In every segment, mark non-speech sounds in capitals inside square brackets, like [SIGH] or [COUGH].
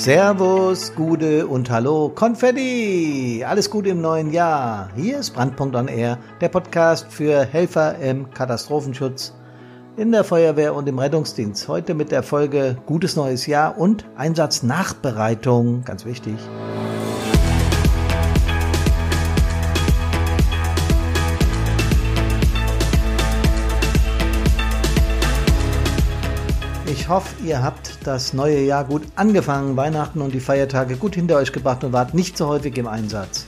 Servus, Gude und Hallo, Konfetti! Alles Gute im neuen Jahr. Hier ist Brandpunkt on Air, der Podcast für Helfer im Katastrophenschutz, in der Feuerwehr und im Rettungsdienst. Heute mit der Folge Gutes neues Jahr und Einsatznachbereitung, ganz wichtig. Ich hoffe, ihr habt das neue Jahr gut angefangen, Weihnachten und die Feiertage gut hinter euch gebracht und wart nicht so häufig im Einsatz.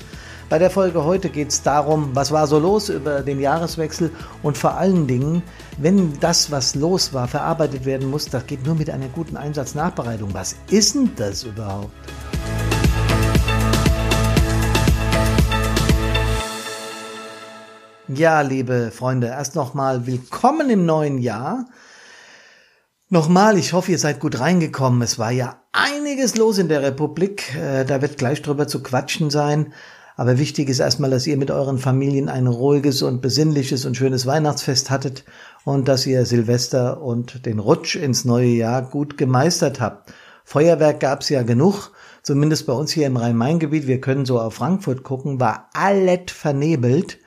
Bei der Folge heute geht es darum, was war so los über den Jahreswechsel und vor allen Dingen, wenn das, was los war, verarbeitet werden muss, das geht nur mit einer guten Einsatznachbereitung. Was ist denn das überhaupt? Ja, liebe Freunde, erst nochmal willkommen im neuen Jahr. Nochmal, ich hoffe, ihr seid gut reingekommen. Es war ja einiges los in der Republik. Äh, da wird gleich drüber zu quatschen sein. Aber wichtig ist erstmal, dass ihr mit euren Familien ein ruhiges und besinnliches und schönes Weihnachtsfest hattet und dass ihr Silvester und den Rutsch ins neue Jahr gut gemeistert habt. Feuerwerk gab's ja genug, zumindest bei uns hier im Rhein-Main-Gebiet. Wir können so auf Frankfurt gucken, war alles vernebelt.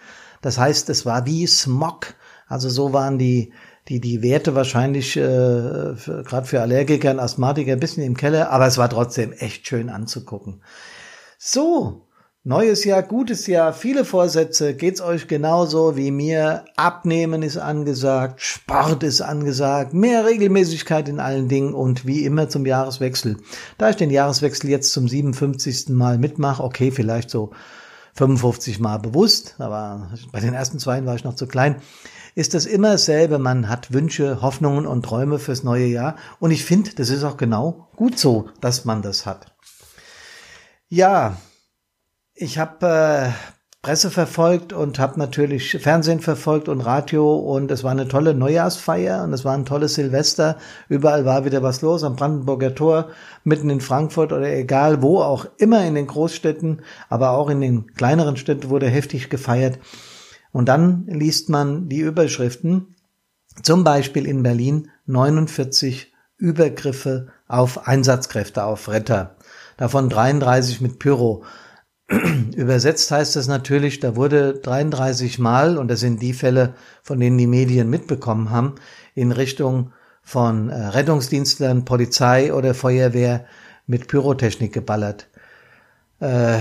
Das heißt, es war wie Smog. Also so waren die die, die Werte wahrscheinlich äh, gerade für Allergiker und Asthmatiker ein bisschen im Keller, aber es war trotzdem echt schön anzugucken. So, neues Jahr, gutes Jahr, viele Vorsätze, geht's euch genauso wie mir? Abnehmen ist angesagt, Sport ist angesagt, mehr Regelmäßigkeit in allen Dingen und wie immer zum Jahreswechsel. Da ich den Jahreswechsel jetzt zum 57. Mal mitmache, okay, vielleicht so 55 Mal bewusst, aber bei den ersten zwei war ich noch zu klein ist das immer dasselbe. Man hat Wünsche, Hoffnungen und Träume fürs neue Jahr. Und ich finde, das ist auch genau gut so, dass man das hat. Ja, ich habe äh, Presse verfolgt und habe natürlich Fernsehen verfolgt und Radio und es war eine tolle Neujahrsfeier und es war ein tolles Silvester. Überall war wieder was los am Brandenburger Tor, mitten in Frankfurt oder egal wo auch immer in den Großstädten, aber auch in den kleineren Städten wurde heftig gefeiert. Und dann liest man die Überschriften, zum Beispiel in Berlin 49 Übergriffe auf Einsatzkräfte, auf Retter, davon 33 mit Pyro. [CLEARS THROAT] Übersetzt heißt das natürlich, da wurde 33 Mal, und das sind die Fälle, von denen die Medien mitbekommen haben, in Richtung von äh, Rettungsdienstlern, Polizei oder Feuerwehr mit Pyrotechnik geballert. Äh,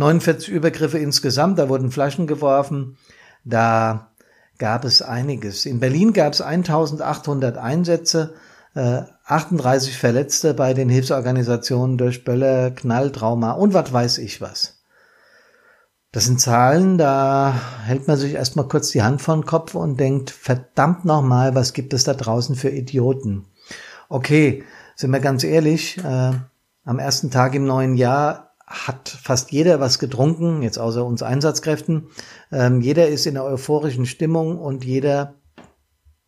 49 Übergriffe insgesamt, da wurden Flaschen geworfen, da gab es einiges. In Berlin gab es 1800 Einsätze, äh, 38 Verletzte bei den Hilfsorganisationen durch Böller, Knalltrauma und was weiß ich was. Das sind Zahlen, da hält man sich erstmal kurz die Hand vor den Kopf und denkt, verdammt nochmal, was gibt es da draußen für Idioten? Okay, sind wir ganz ehrlich, äh, am ersten Tag im neuen Jahr hat fast jeder was getrunken, jetzt außer uns Einsatzkräften. Ähm, jeder ist in einer euphorischen Stimmung und jeder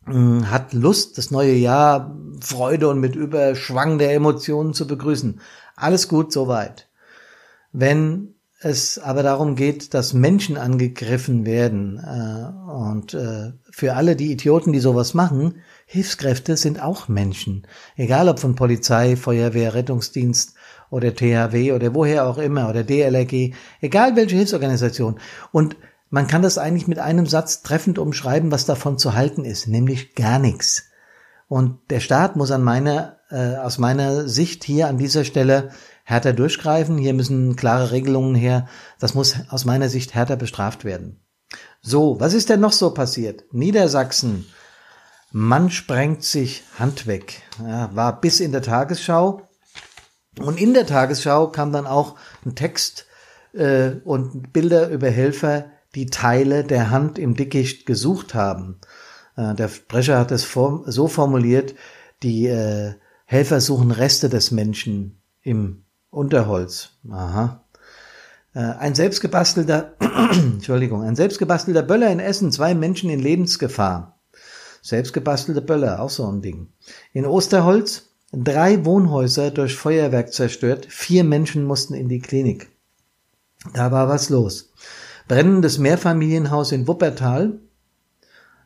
äh, hat Lust, das neue Jahr Freude und mit Überschwang der Emotionen zu begrüßen. Alles gut soweit. Wenn es aber darum geht, dass Menschen angegriffen werden äh, und äh, für alle die Idioten, die sowas machen, Hilfskräfte sind auch Menschen. Egal ob von Polizei, Feuerwehr, Rettungsdienst oder THW oder woher auch immer oder DLRG, egal welche Hilfsorganisation. Und man kann das eigentlich mit einem Satz treffend umschreiben, was davon zu halten ist, nämlich gar nichts. Und der Staat muss an meiner, äh, aus meiner Sicht hier an dieser Stelle härter durchgreifen. Hier müssen klare Regelungen her. Das muss aus meiner Sicht härter bestraft werden. So, was ist denn noch so passiert? Niedersachsen. Man sprengt sich Hand weg. Ja, war bis in der Tagesschau. Und in der Tagesschau kam dann auch ein Text äh, und Bilder über Helfer, die Teile der Hand im Dickicht gesucht haben. Äh, der Sprecher hat es form so formuliert, die äh, Helfer suchen Reste des Menschen im Unterholz. Aha. Äh, ein selbstgebastelter, [CLEARS THROAT] Entschuldigung, ein selbstgebastelter Böller in Essen, zwei Menschen in Lebensgefahr. Selbstgebastelte Böller, auch so ein Ding. In Osterholz Drei Wohnhäuser durch Feuerwerk zerstört, vier Menschen mussten in die Klinik. Da war was los. Brennendes Mehrfamilienhaus in Wuppertal.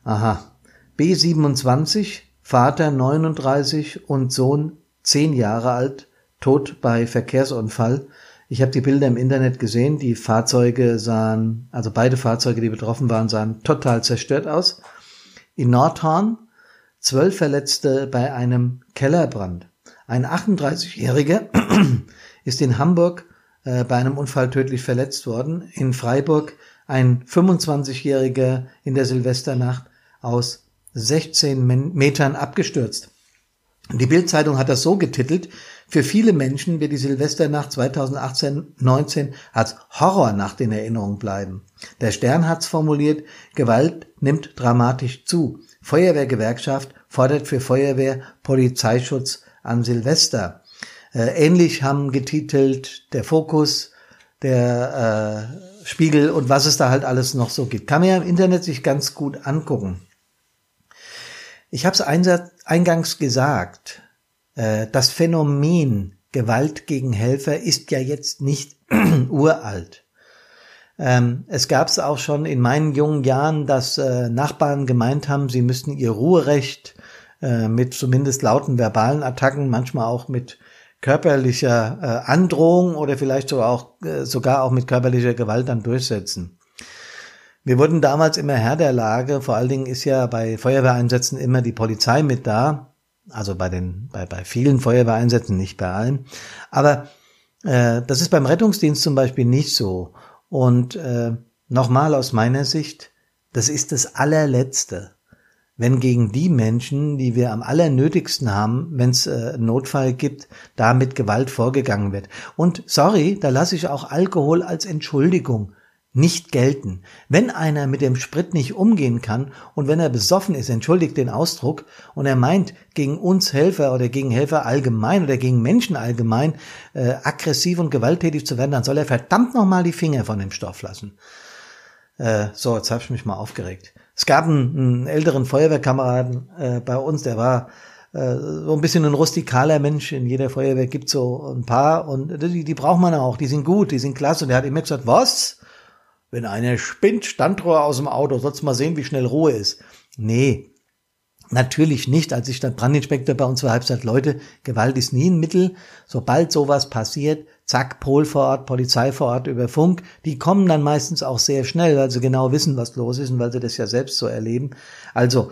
Aha. B27, Vater 39 und Sohn 10 Jahre alt, tot bei Verkehrsunfall. Ich habe die Bilder im Internet gesehen. Die Fahrzeuge sahen, also beide Fahrzeuge, die betroffen waren, sahen total zerstört aus. In Nordhorn zwölf Verletzte bei einem Kellerbrand. Ein 38-Jähriger [CLEARS THROAT] ist in Hamburg äh, bei einem Unfall tödlich verletzt worden. In Freiburg ein 25-Jähriger in der Silvesternacht aus 16 Metern abgestürzt. Die Bildzeitung hat das so getitelt, für viele Menschen wird die Silvesternacht 2018-19 als Horrornacht in Erinnerung bleiben. Der Stern hat's formuliert, Gewalt nimmt dramatisch zu. Feuerwehrgewerkschaft fordert für Feuerwehr Polizeischutz an Silvester. Äh, ähnlich haben getitelt der Fokus, der äh, Spiegel und was es da halt alles noch so gibt. Kann man ja im Internet sich ganz gut angucken. Ich habe es eingangs gesagt, das Phänomen Gewalt gegen Helfer ist ja jetzt nicht [CLEARS THROAT] uralt. Ähm, es gab es auch schon in meinen jungen Jahren, dass äh, Nachbarn gemeint haben, sie müssten ihr Ruherecht äh, mit zumindest lauten verbalen Attacken, manchmal auch mit körperlicher äh, Androhung oder vielleicht sogar auch, äh, sogar auch mit körperlicher Gewalt dann durchsetzen. Wir wurden damals immer Herr der Lage, vor allen Dingen ist ja bei Feuerwehreinsätzen immer die Polizei mit da, also bei den, bei, bei vielen Feuerwehreinsätzen, nicht bei allen. Aber äh, das ist beim Rettungsdienst zum Beispiel nicht so. Und äh, nochmal aus meiner Sicht, das ist das allerletzte wenn gegen die Menschen, die wir am allernötigsten haben, wenn es äh, Notfall gibt, da mit Gewalt vorgegangen wird. Und sorry, da lasse ich auch Alkohol als Entschuldigung nicht gelten. Wenn einer mit dem Sprit nicht umgehen kann und wenn er besoffen ist, entschuldigt den Ausdruck, und er meint, gegen uns Helfer oder gegen Helfer allgemein oder gegen Menschen allgemein äh, aggressiv und gewalttätig zu werden, dann soll er verdammt nochmal die Finger von dem Stoff lassen. Äh, so, jetzt habe ich mich mal aufgeregt. Es gab einen, einen älteren Feuerwehrkameraden äh, bei uns, der war äh, so ein bisschen ein rustikaler Mensch. In jeder Feuerwehr gibt so ein paar und die, die braucht man auch. Die sind gut, die sind klasse. Und der hat immer gesagt, was? Wenn einer spinnt, Standrohr aus dem Auto, sollst mal sehen, wie schnell Ruhe ist. Nee, Natürlich nicht. Als ich dann Brandinspektor bei uns war, habe ich gesagt, Leute, Gewalt ist nie ein Mittel. Sobald sowas passiert, zack, Pol vor Ort, Polizei vor Ort über Funk. Die kommen dann meistens auch sehr schnell, weil sie genau wissen, was los ist und weil sie das ja selbst so erleben. Also,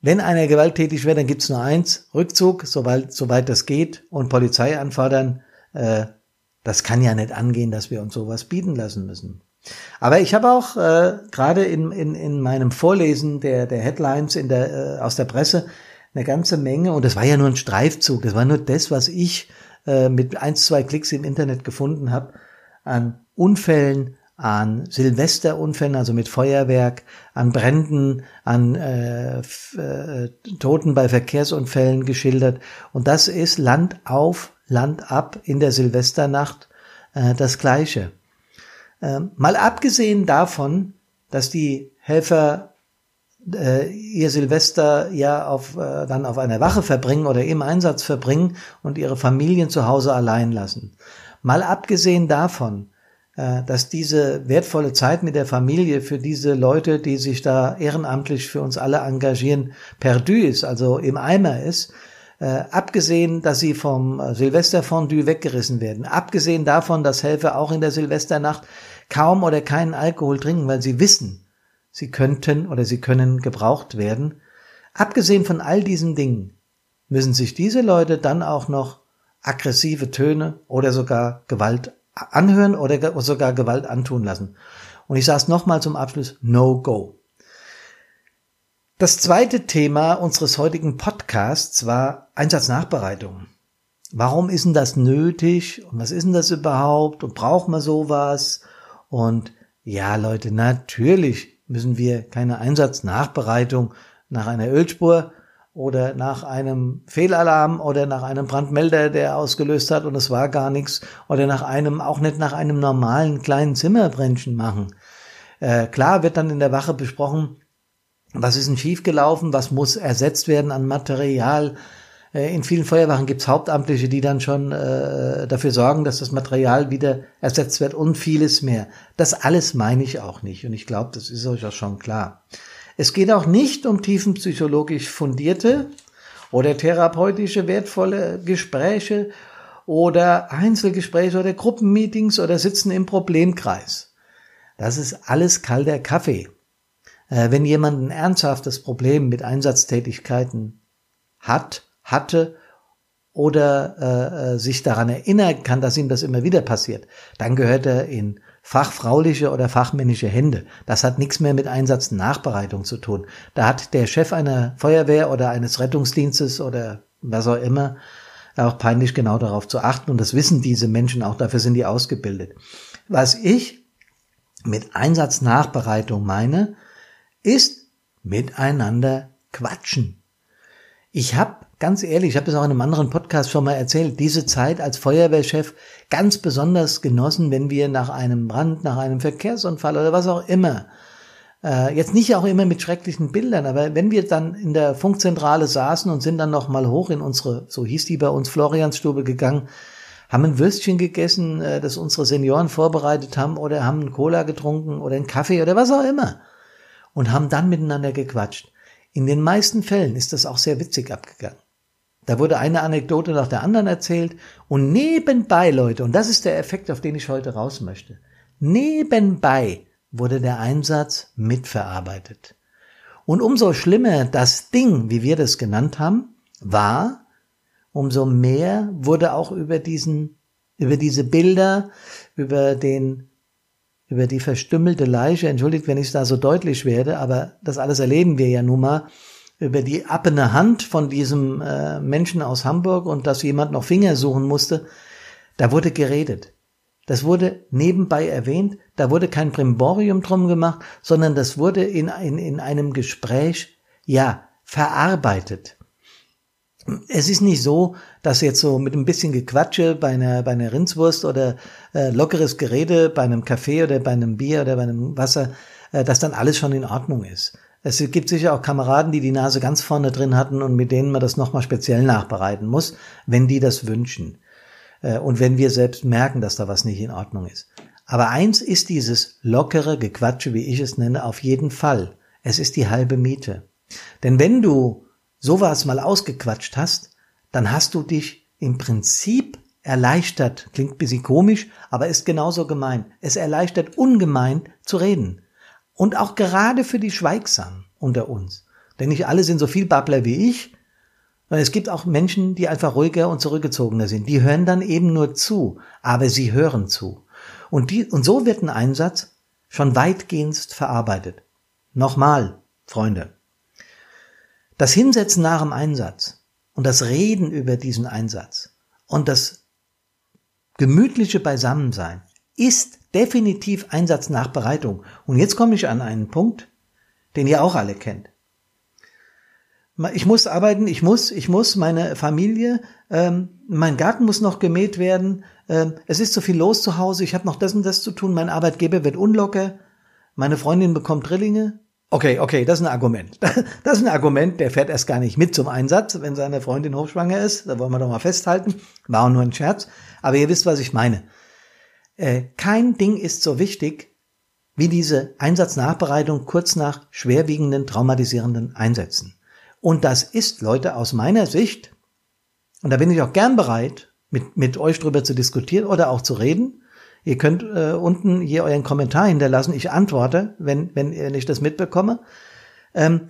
wenn einer gewalttätig wird, dann gibt's nur eins, Rückzug, soweit, soweit das geht, und Polizei anfordern. Äh, das kann ja nicht angehen, dass wir uns sowas bieten lassen müssen. Aber ich habe auch äh, gerade in, in, in meinem Vorlesen der, der Headlines in der, äh, aus der Presse eine ganze Menge, und das war ja nur ein Streifzug, das war nur das, was ich äh, mit ein, zwei Klicks im Internet gefunden habe, an Unfällen, an Silvesterunfällen, also mit Feuerwerk, an Bränden, an äh, äh, Toten bei Verkehrsunfällen geschildert. Und das ist Land auf, Land ab in der Silvesternacht äh, das Gleiche. Ähm, mal abgesehen davon, dass die Helfer äh, ihr Silvester ja auf, äh, dann auf einer Wache verbringen oder im Einsatz verbringen und ihre Familien zu Hause allein lassen. Mal abgesehen davon, äh, dass diese wertvolle Zeit mit der Familie für diese Leute, die sich da ehrenamtlich für uns alle engagieren, perdu ist, also im Eimer ist, äh, abgesehen, dass sie vom Silvesterfondue weggerissen werden, abgesehen davon, dass Helfer auch in der Silvesternacht kaum oder keinen Alkohol trinken, weil sie wissen, sie könnten oder sie können gebraucht werden. Abgesehen von all diesen Dingen müssen sich diese Leute dann auch noch aggressive Töne oder sogar Gewalt anhören oder sogar Gewalt antun lassen. Und ich sage es nochmal zum Abschluss, no go. Das zweite Thema unseres heutigen Podcasts war Einsatznachbereitung. Warum ist denn das nötig? Und was ist denn das überhaupt? Und braucht man sowas? Und ja, Leute, natürlich müssen wir keine Einsatznachbereitung nach einer Ölspur oder nach einem Fehlalarm oder nach einem Brandmelder, der ausgelöst hat und es war gar nichts oder nach einem, auch nicht nach einem normalen kleinen Zimmerbrennchen machen. Äh, klar wird dann in der Wache besprochen, was ist denn schiefgelaufen, was muss ersetzt werden an Material, äh, in vielen Feuerwachen gibt es Hauptamtliche, die dann schon äh, dafür sorgen, dass das Material wieder ersetzt wird und vieles mehr. Das alles meine ich auch nicht und ich glaube, das ist euch auch schon klar. Es geht auch nicht um tiefenpsychologisch fundierte oder therapeutische wertvolle Gespräche oder Einzelgespräche oder Gruppenmeetings oder Sitzen im Problemkreis. Das ist alles kalter Kaffee. Äh, wenn jemand ein ernsthaftes Problem mit Einsatztätigkeiten hat, hatte oder äh, äh, sich daran erinnern kann, dass ihm das immer wieder passiert, dann gehört er in fachfrauliche oder fachmännische Hände. Das hat nichts mehr mit Einsatznachbereitung zu tun. Da hat der Chef einer Feuerwehr oder eines Rettungsdienstes oder was auch immer auch peinlich genau darauf zu achten. Und das wissen diese Menschen auch, dafür sind die ausgebildet. Was ich mit Einsatznachbereitung meine, ist miteinander quatschen. Ich habe, ganz ehrlich, ich habe das auch in einem anderen Podcast schon mal erzählt, diese Zeit als Feuerwehrchef ganz besonders genossen, wenn wir nach einem Brand, nach einem Verkehrsunfall oder was auch immer, äh, jetzt nicht auch immer mit schrecklichen Bildern, aber wenn wir dann in der Funkzentrale saßen und sind dann noch mal hoch in unsere, so hieß die bei uns, Floriansstube gegangen, haben ein Würstchen gegessen, äh, das unsere Senioren vorbereitet haben oder haben einen Cola getrunken oder einen Kaffee oder was auch immer und haben dann miteinander gequatscht. In den meisten Fällen ist das auch sehr witzig abgegangen. Da wurde eine Anekdote nach der anderen erzählt und nebenbei, Leute, und das ist der Effekt, auf den ich heute raus möchte, nebenbei wurde der Einsatz mitverarbeitet. Und umso schlimmer das Ding, wie wir das genannt haben, war, umso mehr wurde auch über diesen, über diese Bilder, über den, über die verstümmelte Leiche, entschuldigt, wenn ich da so deutlich werde, aber das alles erleben wir ja nun mal, über die appene Hand von diesem äh, Menschen aus Hamburg und dass jemand noch Finger suchen musste, da wurde geredet. Das wurde nebenbei erwähnt, da wurde kein Primborium drum gemacht, sondern das wurde in, in, in einem Gespräch, ja, verarbeitet. Es ist nicht so, dass jetzt so mit ein bisschen Gequatsche bei einer, bei einer Rindswurst oder äh, lockeres Gerede bei einem Kaffee oder bei einem Bier oder bei einem Wasser, äh, dass dann alles schon in Ordnung ist. Es gibt sicher auch Kameraden, die die Nase ganz vorne drin hatten und mit denen man das nochmal speziell nachbereiten muss, wenn die das wünschen. Äh, und wenn wir selbst merken, dass da was nicht in Ordnung ist. Aber eins ist dieses lockere Gequatsche, wie ich es nenne, auf jeden Fall. Es ist die halbe Miete. Denn wenn du sowas mal ausgequatscht hast, dann hast du dich im Prinzip erleichtert. Klingt ein bisschen komisch, aber ist genauso gemein. Es erleichtert ungemein zu reden. Und auch gerade für die Schweigsamen unter uns. Denn nicht alle sind so viel Babbler wie ich es gibt auch Menschen, die einfach ruhiger und zurückgezogener sind. Die hören dann eben nur zu, aber sie hören zu. Und, die, und so wird ein Einsatz schon weitgehend verarbeitet. Nochmal, Freunde. Das Hinsetzen nach dem Einsatz und das Reden über diesen Einsatz und das gemütliche Beisammensein ist definitiv Einsatznachbereitung. Und jetzt komme ich an einen Punkt, den ihr auch alle kennt ich muss arbeiten, ich muss, ich muss, meine Familie, ähm, mein Garten muss noch gemäht werden, ähm, es ist so viel los zu Hause, ich habe noch das und das zu tun, mein Arbeitgeber wird unlocker, meine Freundin bekommt Drillinge. Okay, okay, das ist ein Argument. [LAUGHS] Das ist ein Argument, der fährt erst gar nicht mit zum Einsatz, wenn seine Freundin hochschwanger ist. Da wollen wir doch mal festhalten. War auch nur ein Scherz. Aber ihr wisst, was ich meine. Äh, kein Ding ist so wichtig wie diese Einsatznachbereitung kurz nach schwerwiegenden, traumatisierenden Einsätzen. Und das ist, Leute, aus meiner Sicht, und da bin ich auch gern bereit, mit, mit euch drüber zu diskutieren oder auch zu reden. Ihr könnt äh, unten hier euren Kommentar hinterlassen. Ich antworte, wenn, wenn, wenn ich das mitbekomme. Ähm,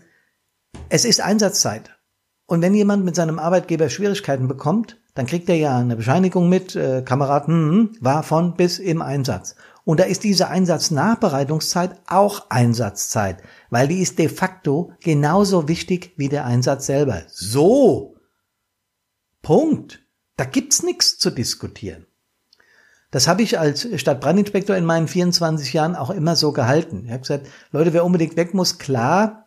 es ist Einsatzzeit. Und wenn jemand mit seinem Arbeitgeber Schwierigkeiten bekommt, dann kriegt er ja eine Bescheinigung mit, äh, Kamerad hm, hm war von bis im Einsatz. Und da ist diese Einsatznachbereitungszeit auch Einsatzzeit, weil die ist de facto genauso wichtig wie der Einsatz selber. So. Punkt. Da gibt's nichts zu diskutieren. Das habe ich als Stadtbrandinspektor in meinen 24 Jahren auch immer so gehalten. Ich habe gesagt, Leute, wer unbedingt weg muss, klar.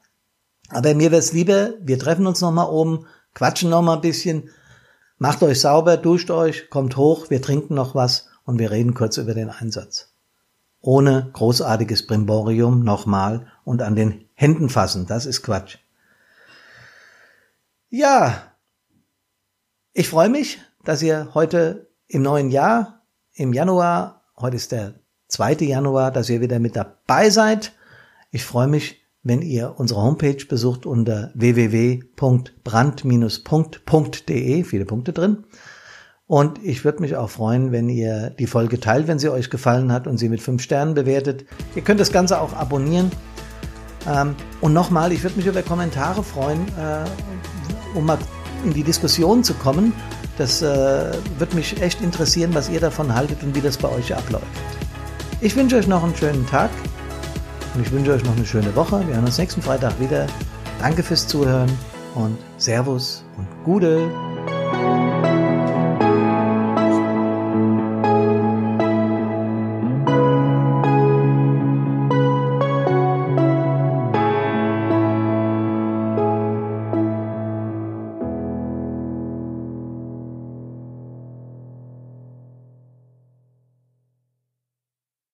Aber mir wäre es lieber, wir treffen uns nochmal oben, quatschen nochmal ein bisschen, macht euch sauber, duscht euch, kommt hoch, wir trinken noch was und wir reden kurz über den Einsatz ohne großartiges Brimborium nochmal und an den Händen fassen. Das ist Quatsch. Ja, ich freue mich, dass ihr heute im neuen Jahr, im Januar, heute ist der 2. Januar, dass ihr wieder mit dabei seid. Ich freue mich, wenn ihr unsere Homepage besucht unter www.brand-punkt.de, viele Punkte drin, Und ich würde mich auch freuen, wenn ihr die Folge teilt, wenn sie euch gefallen hat und sie mit fünf Sternen bewertet. Ihr könnt das Ganze auch abonnieren. Ähm, und nochmal, ich würde mich über Kommentare freuen, äh, um mal in die Diskussion zu kommen. Das äh, wird mich echt interessieren, was ihr davon haltet und wie das bei euch abläuft. Ich wünsche euch noch einen schönen Tag und ich wünsche euch noch eine schöne Woche. Wir hören uns nächsten Freitag wieder. Danke fürs Zuhören und Servus und Gude.